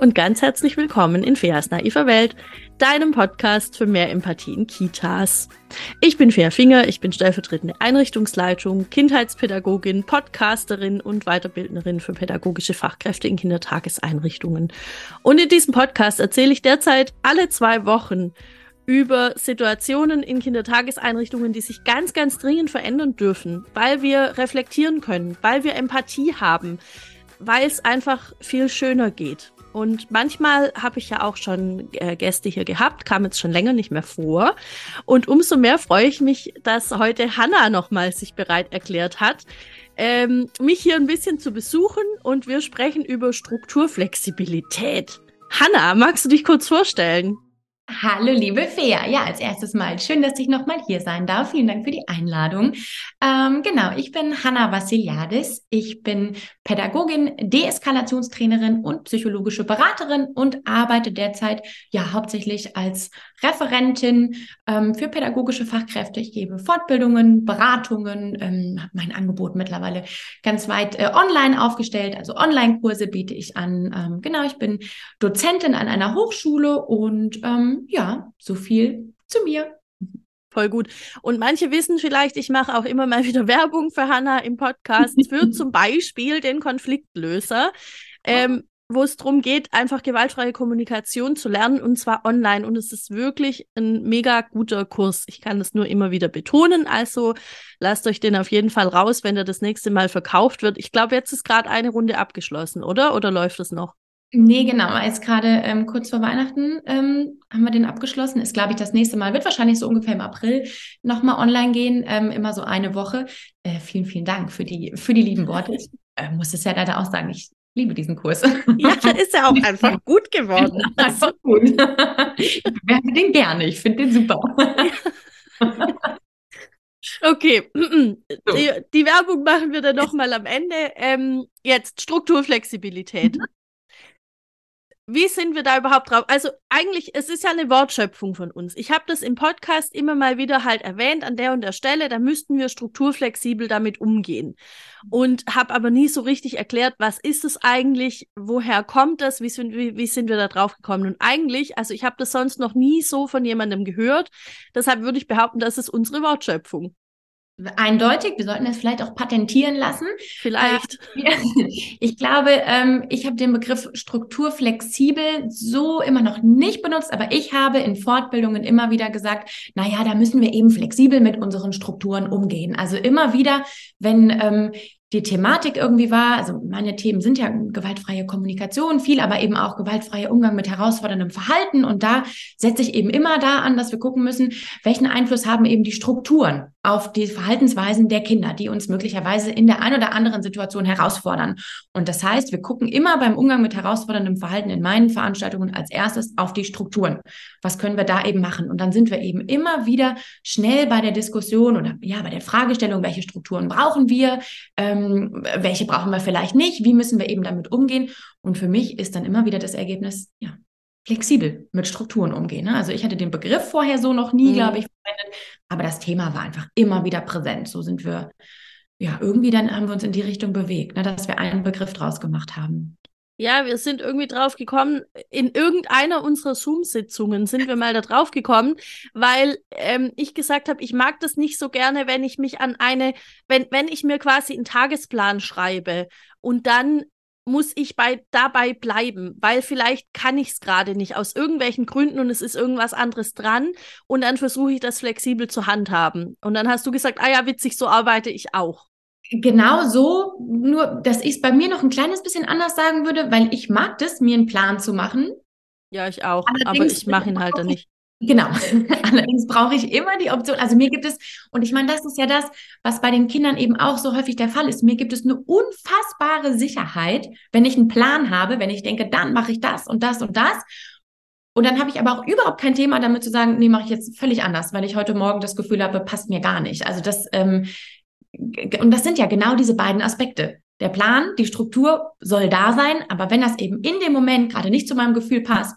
und ganz herzlich willkommen in Feas naiver Welt, deinem Podcast für mehr Empathie in Kitas. Ich bin Fea Finger, ich bin stellvertretende Einrichtungsleitung, Kindheitspädagogin, Podcasterin und Weiterbildnerin für pädagogische Fachkräfte in Kindertageseinrichtungen. Und in diesem Podcast erzähle ich derzeit alle zwei Wochen über Situationen in Kindertageseinrichtungen, die sich ganz, ganz dringend verändern dürfen, weil wir reflektieren können, weil wir Empathie haben, weil es einfach viel schöner geht. Und manchmal habe ich ja auch schon äh, Gäste hier gehabt, kam jetzt schon länger nicht mehr vor. Und umso mehr freue ich mich, dass heute Hanna nochmal sich bereit erklärt hat, ähm, mich hier ein bisschen zu besuchen. Und wir sprechen über Strukturflexibilität. Hanna, magst du dich kurz vorstellen? Hallo, liebe Fea. Ja, als erstes mal schön, dass ich nochmal hier sein darf. Vielen Dank für die Einladung. Ähm, genau, ich bin Hanna Vassiliadis. Ich bin Pädagogin, Deeskalationstrainerin und psychologische Beraterin und arbeite derzeit ja hauptsächlich als Referentin ähm, für pädagogische Fachkräfte. Ich gebe Fortbildungen, Beratungen, ähm, habe mein Angebot mittlerweile ganz weit äh, online aufgestellt. Also Online-Kurse biete ich an. Ähm, genau, ich bin Dozentin an einer Hochschule und ähm, ja, so viel zu mir. Voll gut. Und manche wissen vielleicht, ich mache auch immer mal wieder Werbung für Hannah im Podcast für zum Beispiel den Konfliktlöser. Ähm, wo es darum geht, einfach gewaltfreie Kommunikation zu lernen und zwar online. Und es ist wirklich ein mega guter Kurs. Ich kann das nur immer wieder betonen. Also lasst euch den auf jeden Fall raus, wenn der das nächste Mal verkauft wird. Ich glaube, jetzt ist gerade eine Runde abgeschlossen, oder? Oder läuft es noch? Nee, genau. Jetzt gerade ähm, kurz vor Weihnachten ähm, haben wir den abgeschlossen. Ist, glaube ich, das nächste Mal. Wird wahrscheinlich so ungefähr im April nochmal online gehen. Ähm, immer so eine Woche. Äh, vielen, vielen Dank für die, für die lieben Worte. Ich äh, muss es ja leider auch sagen. Ich liebe diesen Kurs. Ja, ist ja auch einfach gut geworden. Einfach gut. Ich bewerbe den gerne. Ich finde den super. Okay, die, die, Werbung machen wir dann nochmal am Ende. Ähm, jetzt Strukturflexibilität. Mhm. Wie sind wir da überhaupt drauf? Also eigentlich, es ist ja eine Wortschöpfung von uns. Ich habe das im Podcast immer mal wieder halt erwähnt, an der und der Stelle, da müssten wir strukturflexibel damit umgehen. Und habe aber nie so richtig erklärt, was ist es eigentlich, woher kommt das, wie sind, wie, wie sind wir da drauf gekommen? Und eigentlich, also ich habe das sonst noch nie so von jemandem gehört. Deshalb würde ich behaupten, das ist unsere Wortschöpfung. Eindeutig, wir sollten es vielleicht auch patentieren lassen. Vielleicht. Äh, ich glaube, ähm, ich habe den Begriff strukturflexibel so immer noch nicht benutzt, aber ich habe in Fortbildungen immer wieder gesagt, na ja, da müssen wir eben flexibel mit unseren Strukturen umgehen. Also immer wieder, wenn ähm, die Thematik irgendwie war, also meine Themen sind ja gewaltfreie Kommunikation, viel, aber eben auch gewaltfreier Umgang mit herausforderndem Verhalten. Und da setze ich eben immer da an, dass wir gucken müssen, welchen Einfluss haben eben die Strukturen auf die Verhaltensweisen der Kinder, die uns möglicherweise in der einen oder anderen Situation herausfordern. Und das heißt, wir gucken immer beim Umgang mit herausforderndem Verhalten in meinen Veranstaltungen als erstes auf die Strukturen. Was können wir da eben machen? Und dann sind wir eben immer wieder schnell bei der Diskussion oder ja, bei der Fragestellung, welche Strukturen brauchen wir? Ähm, welche brauchen wir vielleicht nicht? Wie müssen wir eben damit umgehen? Und für mich ist dann immer wieder das Ergebnis, ja, flexibel mit Strukturen umgehen. Ne? Also ich hatte den Begriff vorher so noch nie, mhm. glaube ich, verwendet, aber das Thema war einfach immer wieder präsent. So sind wir, ja, irgendwie dann haben wir uns in die Richtung bewegt, ne, dass wir einen Begriff draus gemacht haben. Ja, wir sind irgendwie drauf gekommen, in irgendeiner unserer Zoom-Sitzungen sind wir mal da drauf gekommen, weil ähm, ich gesagt habe, ich mag das nicht so gerne, wenn ich mich an eine, wenn, wenn ich mir quasi einen Tagesplan schreibe und dann muss ich bei, dabei bleiben, weil vielleicht kann ich es gerade nicht aus irgendwelchen Gründen und es ist irgendwas anderes dran und dann versuche ich das flexibel zu handhaben. Und dann hast du gesagt, ah ja, witzig, so arbeite ich auch. Genau so, nur dass ich es bei mir noch ein kleines bisschen anders sagen würde, weil ich mag das, mir einen Plan zu machen. Ja, ich auch, Allerdings aber ich mache ihn halt dann nicht. Genau. Allerdings brauche ich immer die Option. Also mir gibt es, und ich meine, das ist ja das, was bei den Kindern eben auch so häufig der Fall ist. Mir gibt es eine unfassbare Sicherheit, wenn ich einen Plan habe, wenn ich denke, dann mache ich das und das und das. Und dann habe ich aber auch überhaupt kein Thema damit zu sagen, nee, mache ich jetzt völlig anders, weil ich heute Morgen das Gefühl habe, passt mir gar nicht. Also das, ähm, und das sind ja genau diese beiden Aspekte. Der Plan, die Struktur soll da sein, aber wenn das eben in dem Moment gerade nicht zu meinem Gefühl passt,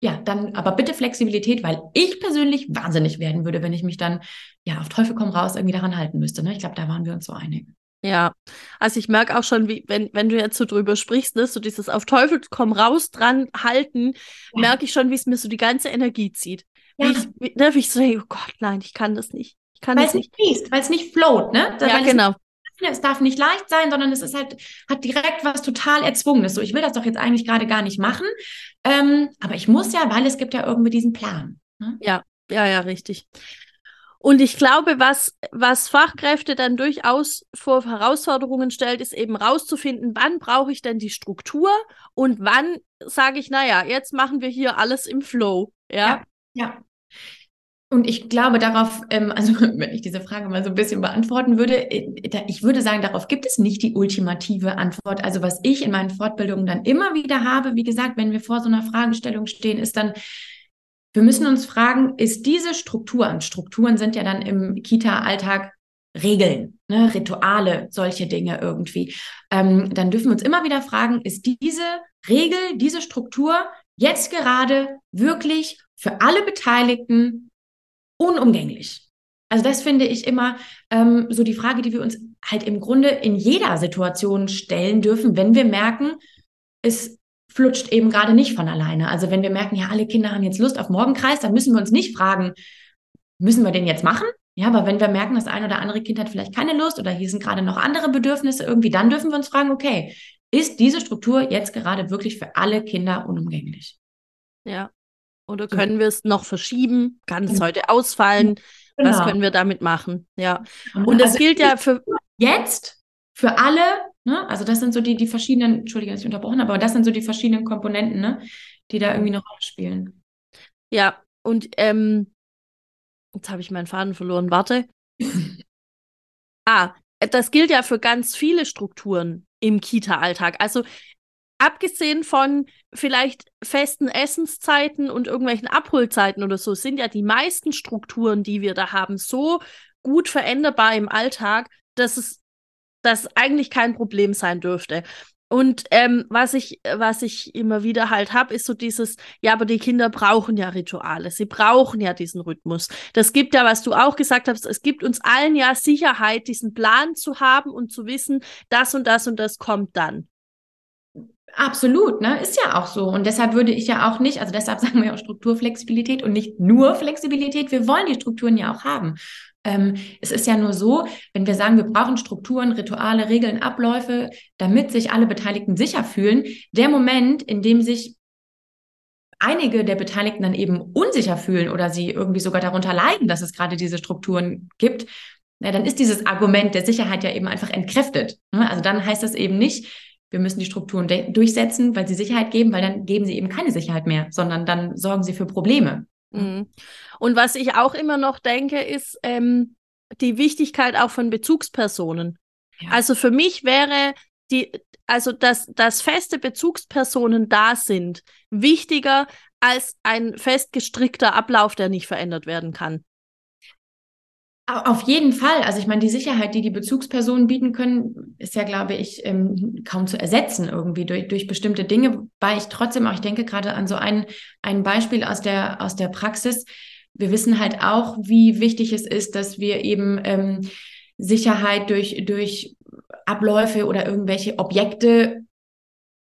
ja, dann aber bitte Flexibilität, weil ich persönlich wahnsinnig werden würde, wenn ich mich dann ja auf Teufel komm raus irgendwie daran halten müsste. Ne? Ich glaube, da waren wir uns so einig. Ja, also ich merke auch schon, wie, wenn, wenn du jetzt so drüber sprichst, ne, so dieses auf Teufel komm raus dran halten, ja. merke ich schon, wie es mir so die ganze Energie zieht. Ja. Wie ich, wie, ne, wie ich so, hey, oh Gott, nein, ich kann das nicht. Kann weil das nicht fließt, weil es nicht float, ne? Ja, weil genau. Es, es darf nicht leicht sein, sondern es ist halt, hat direkt was total Erzwungenes. So, ich will das doch jetzt eigentlich gerade gar nicht machen. Ähm, aber ich muss ja, weil es gibt ja irgendwie diesen Plan. Ne? Ja, ja, ja, richtig. Und ich glaube, was, was Fachkräfte dann durchaus vor Herausforderungen stellt, ist eben rauszufinden, wann brauche ich denn die Struktur und wann sage ich, naja, jetzt machen wir hier alles im Flow. Ja. ja, ja. Und ich glaube darauf, ähm, also wenn ich diese Frage mal so ein bisschen beantworten würde, äh, ich würde sagen, darauf gibt es nicht die ultimative Antwort. Also was ich in meinen Fortbildungen dann immer wieder habe, wie gesagt, wenn wir vor so einer Fragestellung stehen, ist dann, wir müssen uns fragen, ist diese Struktur, und Strukturen sind ja dann im Kita-Alltag Regeln, ne, Rituale, solche Dinge irgendwie, ähm, dann dürfen wir uns immer wieder fragen, ist diese Regel, diese Struktur jetzt gerade wirklich für alle Beteiligten unumgänglich? Also das finde ich immer ähm, so die Frage, die wir uns halt im Grunde in jeder Situation stellen dürfen, wenn wir merken, es flutscht eben gerade nicht von alleine. Also wenn wir merken, ja, alle Kinder haben jetzt Lust auf Morgenkreis, dann müssen wir uns nicht fragen, müssen wir den jetzt machen? Ja, aber wenn wir merken, das ein oder andere Kind hat vielleicht keine Lust oder hier sind gerade noch andere Bedürfnisse irgendwie, dann dürfen wir uns fragen, okay, ist diese Struktur jetzt gerade wirklich für alle Kinder unumgänglich? Ja. Oder können wir es noch verschieben? Kann es genau. heute ausfallen? Genau. Was können wir damit machen? Ja. Und das also gilt ja für jetzt für alle Ne? Also das sind so die, die verschiedenen, Entschuldige, dass ich unterbrochen habe, aber das sind so die verschiedenen Komponenten, ne? die da irgendwie eine Rolle spielen. Ja, und ähm, jetzt habe ich meinen Faden verloren, warte. ah, das gilt ja für ganz viele Strukturen im Kita-Alltag. Also abgesehen von vielleicht festen Essenszeiten und irgendwelchen Abholzeiten oder so, sind ja die meisten Strukturen, die wir da haben, so gut veränderbar im Alltag, dass es das eigentlich kein Problem sein dürfte. Und ähm, was ich, was ich immer wieder halt habe, ist so dieses, ja, aber die Kinder brauchen ja Rituale, sie brauchen ja diesen Rhythmus. Das gibt ja, was du auch gesagt hast, es gibt uns allen ja Sicherheit, diesen Plan zu haben und zu wissen, das und das und das kommt dann. Absolut, ne? Ist ja auch so. Und deshalb würde ich ja auch nicht, also deshalb sagen wir auch Strukturflexibilität und nicht nur Flexibilität. Wir wollen die Strukturen ja auch haben. Ähm, es ist ja nur so, wenn wir sagen, wir brauchen Strukturen, Rituale, Regeln, Abläufe, damit sich alle Beteiligten sicher fühlen, der Moment, in dem sich einige der Beteiligten dann eben unsicher fühlen oder sie irgendwie sogar darunter leiden, dass es gerade diese Strukturen gibt, na, dann ist dieses Argument der Sicherheit ja eben einfach entkräftet. Ne? Also dann heißt das eben nicht, wir müssen die Strukturen durchsetzen, weil sie Sicherheit geben, weil dann geben sie eben keine Sicherheit mehr, sondern dann sorgen sie für Probleme. Mhm. Und was ich auch immer noch denke, ist ähm, die Wichtigkeit auch von Bezugspersonen. Ja. Also für mich wäre die, also dass, dass feste Bezugspersonen da sind, wichtiger als ein festgestrickter Ablauf, der nicht verändert werden kann. Auf jeden Fall. Also ich meine, die Sicherheit, die die Bezugspersonen bieten können, ist ja, glaube ich, ähm, kaum zu ersetzen irgendwie durch, durch bestimmte Dinge. Weil ich trotzdem auch, ich denke gerade an so ein, ein Beispiel aus der, aus der Praxis. Wir wissen halt auch, wie wichtig es ist, dass wir eben ähm, Sicherheit durch, durch Abläufe oder irgendwelche Objekte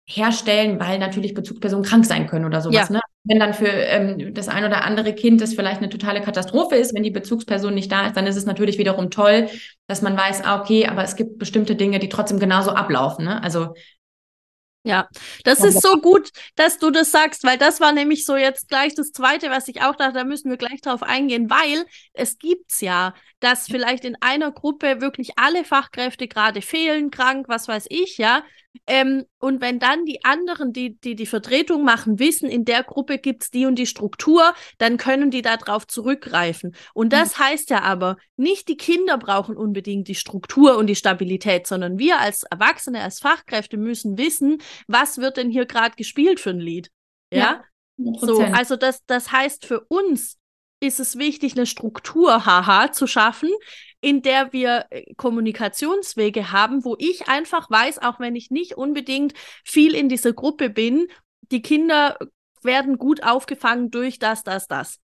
herstellen, weil natürlich Bezugspersonen krank sein können oder sowas. Ja. Ne? Wenn dann für ähm, das ein oder andere Kind das vielleicht eine totale Katastrophe ist, wenn die Bezugsperson nicht da ist, dann ist es natürlich wiederum toll, dass man weiß, ah, okay, aber es gibt bestimmte Dinge, die trotzdem genauso ablaufen. Ne? Also ja, das ist so gut, dass du das sagst, weil das war nämlich so jetzt gleich das Zweite, was ich auch dachte, da müssen wir gleich drauf eingehen, weil es gibt's ja, dass vielleicht in einer Gruppe wirklich alle Fachkräfte gerade fehlen, krank, was weiß ich, ja, ähm, und wenn dann die anderen, die, die die Vertretung machen, wissen, in der Gruppe gibt es die und die Struktur, dann können die darauf zurückgreifen. Und das mhm. heißt ja aber, nicht die Kinder brauchen unbedingt die Struktur und die Stabilität, sondern wir als Erwachsene, als Fachkräfte müssen wissen, was wird denn hier gerade gespielt für ein Lied. Ja. ja so, also das, das heißt für uns ist es wichtig, eine Struktur, haha, zu schaffen, in der wir äh, Kommunikationswege haben, wo ich einfach weiß, auch wenn ich nicht unbedingt viel in dieser Gruppe bin, die Kinder werden gut aufgefangen durch das, das, das.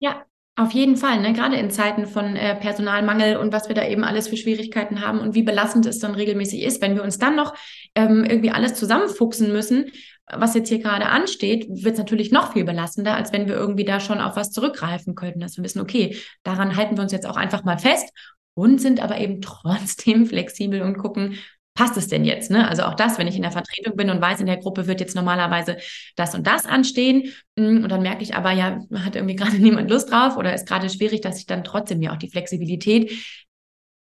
Ja, Auf jeden Fall, ne? gerade in Zeiten von äh, Personalmangel und was wir da eben alles für Schwierigkeiten haben und wie belastend es dann regelmäßig ist, wenn wir uns dann noch ähm, irgendwie alles zusammenfuchsen müssen, was jetzt hier gerade ansteht, wird es natürlich noch viel belastender, als wenn wir irgendwie da schon auf was zurückgreifen könnten, dass wir wissen, okay, daran halten wir uns jetzt auch einfach mal fest und sind aber eben trotzdem flexibel und gucken, passt es denn jetzt? Ne? Also auch das, wenn ich in der Vertretung bin und weiß, in der Gruppe wird jetzt normalerweise das und das anstehen mm, und dann merke ich aber, ja, hat irgendwie gerade niemand Lust drauf oder ist gerade schwierig, dass ich dann trotzdem mir auch die Flexibilität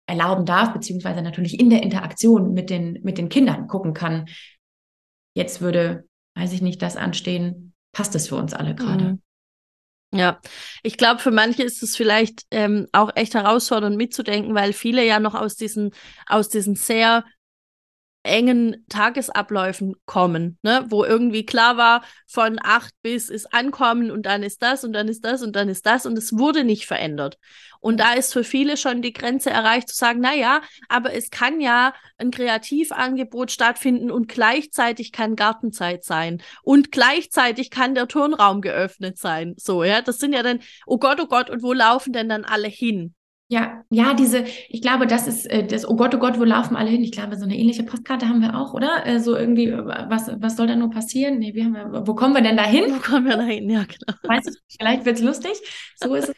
erlauben darf, beziehungsweise natürlich in der Interaktion mit den, mit den Kindern gucken kann. Jetzt würde, weiß ich nicht, das anstehen, passt es für uns alle gerade. Mhm. Ja, ich glaube, für manche ist es vielleicht ähm, auch echt herausfordernd mitzudenken, weil viele ja noch aus diesen, aus diesen sehr engen Tagesabläufen kommen, ne? wo irgendwie klar war, von acht bis ist Ankommen und dann ist das und dann ist das und dann ist das und es wurde nicht verändert. Und da ist für viele schon die Grenze erreicht zu sagen, na ja, aber es kann ja ein Kreativangebot stattfinden und gleichzeitig kann Gartenzeit sein und gleichzeitig kann der Turnraum geöffnet sein. So, ja, das sind ja dann, oh Gott, oh Gott, und wo laufen denn dann alle hin? Ja, ja, diese, ich glaube, das ist äh, das, oh Gott, oh Gott, wo laufen alle hin? Ich glaube, so eine ähnliche Postkarte haben wir auch, oder? Äh, so irgendwie, was, was soll da nur passieren? Nee, wie haben wir, wo kommen wir denn da hin? Wo kommen wir da hin? Ja, genau. Weißt du, vielleicht wird's lustig. So ist es.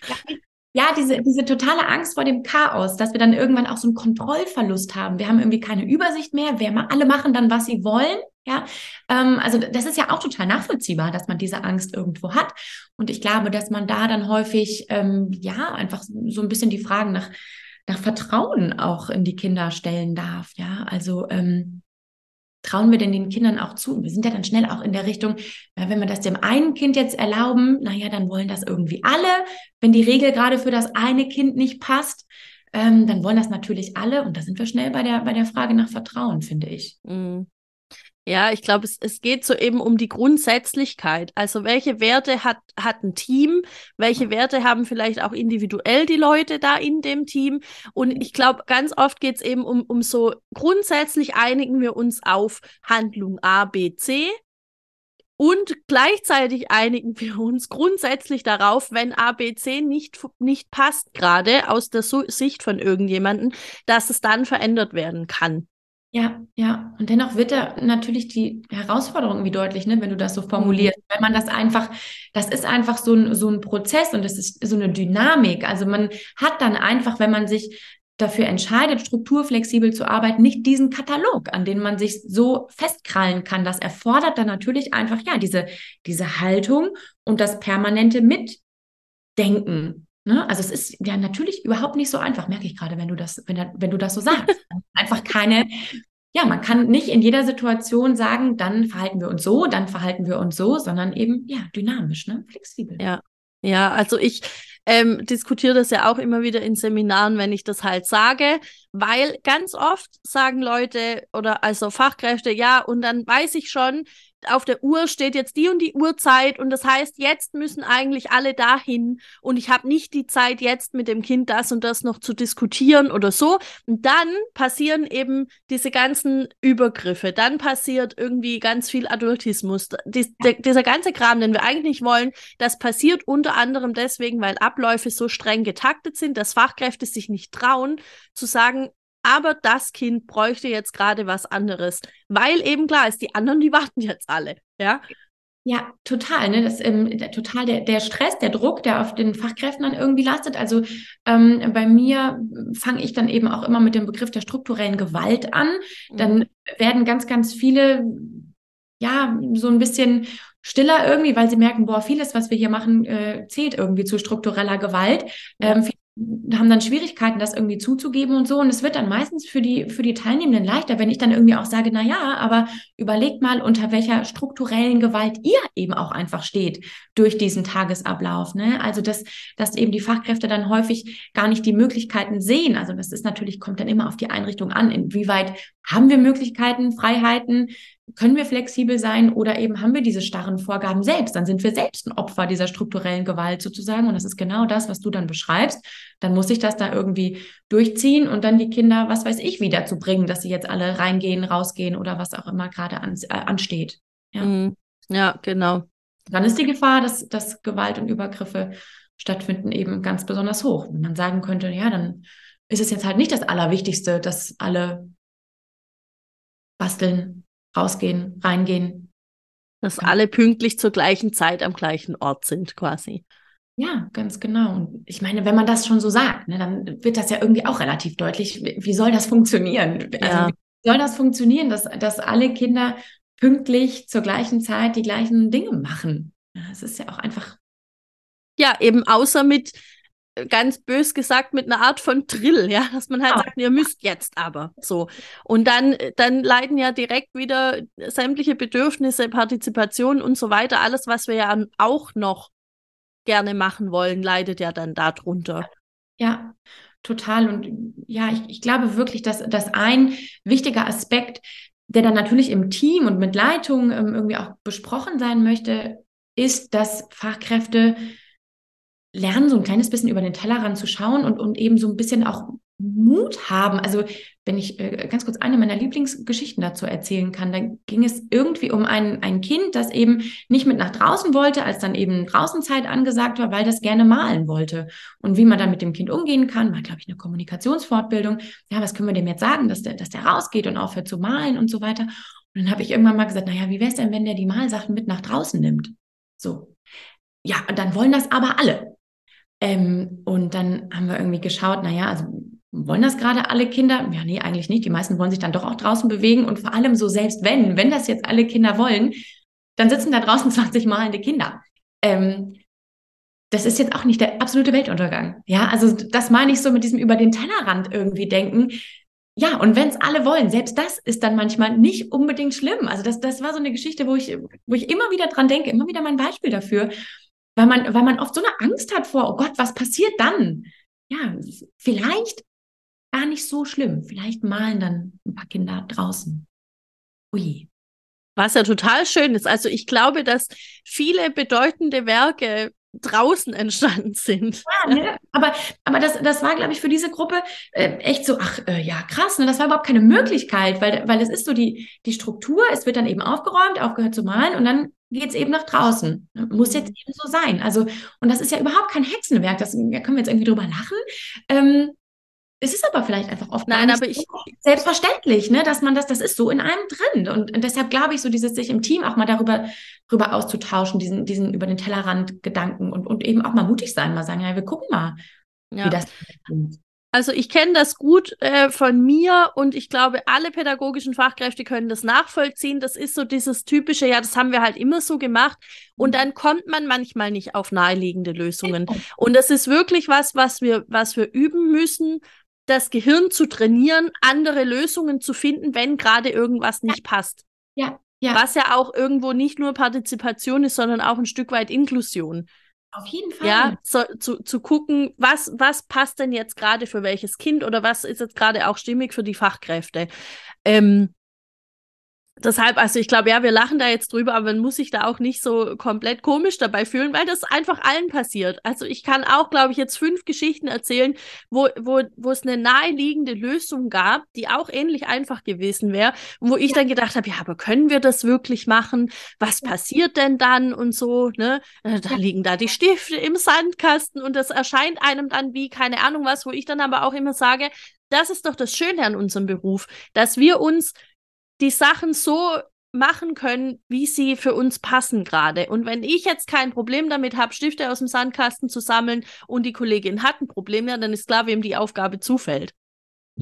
Ja, diese, diese totale Angst vor dem Chaos, dass wir dann irgendwann auch so einen Kontrollverlust haben. Wir haben irgendwie keine Übersicht mehr. Wir alle machen dann, was sie wollen. Ja, ähm, also das ist ja auch total nachvollziehbar, dass man diese Angst irgendwo hat. Und ich glaube, dass man da dann häufig, ähm, ja, einfach so ein bisschen die Fragen nach, nach Vertrauen auch in die Kinder stellen darf. Ja, also, ähm, trauen wir denn den Kindern auch zu? Wir sind ja dann schnell auch in der Richtung, wenn wir das dem einen Kind jetzt erlauben, naja, dann wollen das irgendwie alle. Wenn die Regel gerade für das eine Kind nicht passt, ähm, dann wollen das natürlich alle. Und da sind wir schnell bei der, bei der Frage nach Vertrauen, finde ich. Mhm. Ja, ich glaube, es, es geht so eben um die Grundsätzlichkeit. Also welche Werte hat, hat ein Team? Welche Werte haben vielleicht auch individuell die Leute da in dem Team? Und ich glaube, ganz oft geht es eben um, um so grundsätzlich einigen wir uns auf Handlung A, B, C. Und gleichzeitig einigen wir uns grundsätzlich darauf, wenn A, B, C nicht, nicht passt, gerade aus der Sicht von irgendjemandem, dass es dann verändert werden kann. Ja, ja. Und dennoch wird da natürlich die Herausforderung irgendwie deutlich, ne, wenn du das so formulierst. Mhm. Weil man das einfach, das ist einfach so ein, so ein Prozess und das ist so eine Dynamik. Also man hat dann einfach, wenn man sich dafür entscheidet, strukturflexibel zu arbeiten, nicht diesen Katalog, an den man sich so festkrallen kann. Das erfordert dann natürlich einfach, ja, diese, diese Haltung und das permanente Mitdenken. Ne? Also es ist ja natürlich überhaupt nicht so einfach, merke ich gerade, wenn du das, wenn, wenn du das so sagst. einfach keine, ja, man kann nicht in jeder Situation sagen, dann verhalten wir uns so, dann verhalten wir uns so, sondern eben, ja, dynamisch, ne? flexibel. Ja. Ja, also ich ähm, diskutiere das ja auch immer wieder in Seminaren, wenn ich das halt sage, weil ganz oft sagen Leute oder also Fachkräfte, ja, und dann weiß ich schon, auf der Uhr steht jetzt die und die Uhrzeit und das heißt, jetzt müssen eigentlich alle dahin und ich habe nicht die Zeit, jetzt mit dem Kind das und das noch zu diskutieren oder so. Und dann passieren eben diese ganzen Übergriffe, dann passiert irgendwie ganz viel Adultismus. Dies, der, dieser ganze Kram, den wir eigentlich nicht wollen, das passiert unter anderem deswegen, weil Abläufe so streng getaktet sind, dass Fachkräfte sich nicht trauen, zu sagen, aber das Kind bräuchte jetzt gerade was anderes, weil eben klar ist, die anderen, die warten jetzt alle, ja. Ja, total. Ne? Das ähm, der, total der, der Stress, der Druck, der auf den Fachkräften dann irgendwie lastet. Also ähm, bei mir fange ich dann eben auch immer mit dem Begriff der strukturellen Gewalt an. Dann mhm. werden ganz, ganz viele ja so ein bisschen stiller irgendwie, weil sie merken, boah, vieles, was wir hier machen, äh, zählt irgendwie zu struktureller Gewalt. Ähm, haben dann Schwierigkeiten, das irgendwie zuzugeben und so. Und es wird dann meistens für die, für die Teilnehmenden leichter, wenn ich dann irgendwie auch sage, na ja, aber überlegt mal, unter welcher strukturellen Gewalt ihr eben auch einfach steht durch diesen Tagesablauf. Ne? Also, dass, dass eben die Fachkräfte dann häufig gar nicht die Möglichkeiten sehen. Also, das ist natürlich, kommt dann immer auf die Einrichtung an. Inwieweit haben wir Möglichkeiten, Freiheiten? Können wir flexibel sein oder eben haben wir diese starren Vorgaben selbst? Dann sind wir selbst ein Opfer dieser strukturellen Gewalt sozusagen. Und das ist genau das, was du dann beschreibst. Dann muss ich das da irgendwie durchziehen und dann die Kinder, was weiß ich, wieder zu bringen, dass sie jetzt alle reingehen, rausgehen oder was auch immer gerade an, äh, ansteht. Ja. Mhm. ja, genau. Dann ist die Gefahr, dass, dass Gewalt und Übergriffe stattfinden, eben ganz besonders hoch. Wenn man sagen könnte, ja, dann ist es jetzt halt nicht das Allerwichtigste, dass alle basteln, rausgehen, reingehen. Dass ja. alle pünktlich zur gleichen Zeit am gleichen Ort sind, quasi. Ja, ganz genau. Und ich meine, wenn man das schon so sagt, ne, dann wird das ja irgendwie auch relativ deutlich. Wie soll das funktionieren? Also, ja. wie soll das funktionieren, dass, dass alle Kinder pünktlich zur gleichen Zeit die gleichen Dinge machen? Das ist ja auch einfach. Ja, eben außer mit, ganz bös gesagt, mit einer Art von Drill, ja, dass man halt oh. sagt, ihr müsst jetzt aber so. Und dann, dann leiden ja direkt wieder sämtliche Bedürfnisse, Partizipation und so weiter, alles, was wir ja auch noch gerne machen wollen, leidet ja dann darunter. Ja, total. Und ja, ich, ich glaube wirklich, dass, dass ein wichtiger Aspekt, der dann natürlich im Team und mit Leitung ähm, irgendwie auch besprochen sein möchte, ist, dass Fachkräfte lernen, so ein kleines bisschen über den Tellerrand zu schauen und, und eben so ein bisschen auch Mut haben. Also wenn ich äh, ganz kurz eine meiner Lieblingsgeschichten dazu erzählen kann, dann ging es irgendwie um ein, ein Kind, das eben nicht mit nach draußen wollte, als dann eben Draußenzeit angesagt war, weil das gerne malen wollte. Und wie man dann mit dem Kind umgehen kann, war, glaube ich, eine Kommunikationsfortbildung. Ja, was können wir dem jetzt sagen, dass der, dass der rausgeht und aufhört zu malen und so weiter. Und dann habe ich irgendwann mal gesagt, naja, wie wäre es denn, wenn der die Malsachen mit nach draußen nimmt? So. Ja, und dann wollen das aber alle. Ähm, und dann haben wir irgendwie geschaut, naja, also wollen das gerade alle Kinder? Ja, nee, eigentlich nicht. Die meisten wollen sich dann doch auch draußen bewegen und vor allem so selbst wenn, wenn das jetzt alle Kinder wollen, dann sitzen da draußen 20 malende Kinder. Ähm, das ist jetzt auch nicht der absolute Weltuntergang. Ja, also das meine ich so mit diesem über den Tellerrand irgendwie denken. Ja, und wenn es alle wollen, selbst das ist dann manchmal nicht unbedingt schlimm. Also das, das war so eine Geschichte, wo ich, wo ich immer wieder dran denke, immer wieder mein Beispiel dafür, weil man, weil man oft so eine Angst hat vor, oh Gott, was passiert dann? Ja, vielleicht gar nicht so schlimm. Vielleicht malen dann ein paar Kinder draußen. Ui. Was ja total schön ist. Also ich glaube, dass viele bedeutende Werke draußen entstanden sind. Ja, ne? aber, aber das, das war, glaube ich, für diese Gruppe äh, echt so, ach äh, ja, krass, ne? das war überhaupt keine Möglichkeit, weil, weil es ist so die, die Struktur, es wird dann eben aufgeräumt, aufgehört zu malen und dann geht es eben nach draußen. Muss jetzt eben so sein. Also, und das ist ja überhaupt kein Hexenwerk, das da können wir jetzt irgendwie drüber lachen. Ähm, es ist aber vielleicht einfach oft Nein, aber ich selbstverständlich, ne, dass man das, das ist so in einem drin. Und, und deshalb glaube ich, so dieses sich im Team auch mal darüber, darüber auszutauschen, diesen, diesen über den Tellerrand Gedanken und, und eben auch mal mutig sein, mal sagen, ja, wir gucken mal, ja. wie das funktioniert. Also ich kenne das gut äh, von mir und ich glaube, alle pädagogischen Fachkräfte können das nachvollziehen. Das ist so dieses typische, ja, das haben wir halt immer so gemacht. Und mhm. dann kommt man manchmal nicht auf naheliegende Lösungen. Und das ist wirklich was, was wir, was wir üben müssen das Gehirn zu trainieren, andere Lösungen zu finden, wenn gerade irgendwas nicht ja. passt. Ja, ja. Was ja auch irgendwo nicht nur Partizipation ist, sondern auch ein Stück weit Inklusion. Auf jeden Fall. Ja, so, zu, zu gucken, was, was passt denn jetzt gerade für welches Kind oder was ist jetzt gerade auch stimmig für die Fachkräfte. Ähm, Deshalb, also ich glaube, ja, wir lachen da jetzt drüber, aber man muss sich da auch nicht so komplett komisch dabei fühlen, weil das einfach allen passiert. Also ich kann auch, glaube ich, jetzt fünf Geschichten erzählen, wo, wo, wo es eine naheliegende Lösung gab, die auch ähnlich einfach gewesen wäre, wo ich ja. dann gedacht habe, ja, aber können wir das wirklich machen? Was passiert denn dann und so, ne? Äh, da liegen da die Stifte im Sandkasten und das erscheint einem dann wie keine Ahnung was, wo ich dann aber auch immer sage, das ist doch das Schöne an unserem Beruf, dass wir uns die Sachen so machen können, wie sie für uns passen gerade. Und wenn ich jetzt kein Problem damit habe, Stifte aus dem Sandkasten zu sammeln und die Kollegin hat ein Problem, ja, dann ist klar, wem die Aufgabe zufällt.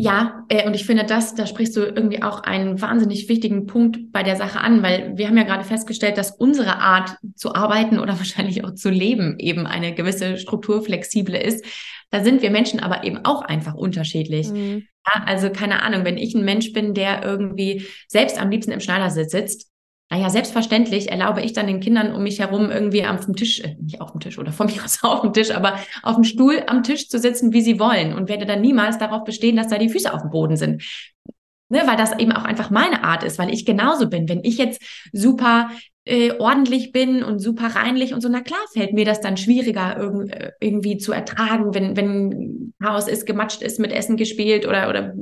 Ja, äh, und ich finde, das, da sprichst du irgendwie auch einen wahnsinnig wichtigen Punkt bei der Sache an, weil wir haben ja gerade festgestellt, dass unsere Art zu arbeiten oder wahrscheinlich auch zu leben eben eine gewisse strukturflexible ist. Da sind wir Menschen aber eben auch einfach unterschiedlich. Mhm. Ja, also keine Ahnung, wenn ich ein Mensch bin, der irgendwie selbst am liebsten im Schneidersitz sitzt, naja, selbstverständlich erlaube ich dann den Kindern um mich herum irgendwie auf dem Tisch, äh, nicht auf dem Tisch oder von mir aus auf dem Tisch, aber auf dem Stuhl am Tisch zu sitzen, wie sie wollen und werde dann niemals darauf bestehen, dass da die Füße auf dem Boden sind. Ne, weil das eben auch einfach meine Art ist, weil ich genauso bin. Wenn ich jetzt super äh, ordentlich bin und super reinlich und so, na klar fällt mir das dann schwieriger irg äh, irgendwie zu ertragen, wenn, wenn Chaos ist, gematscht ist, mit Essen gespielt oder, oder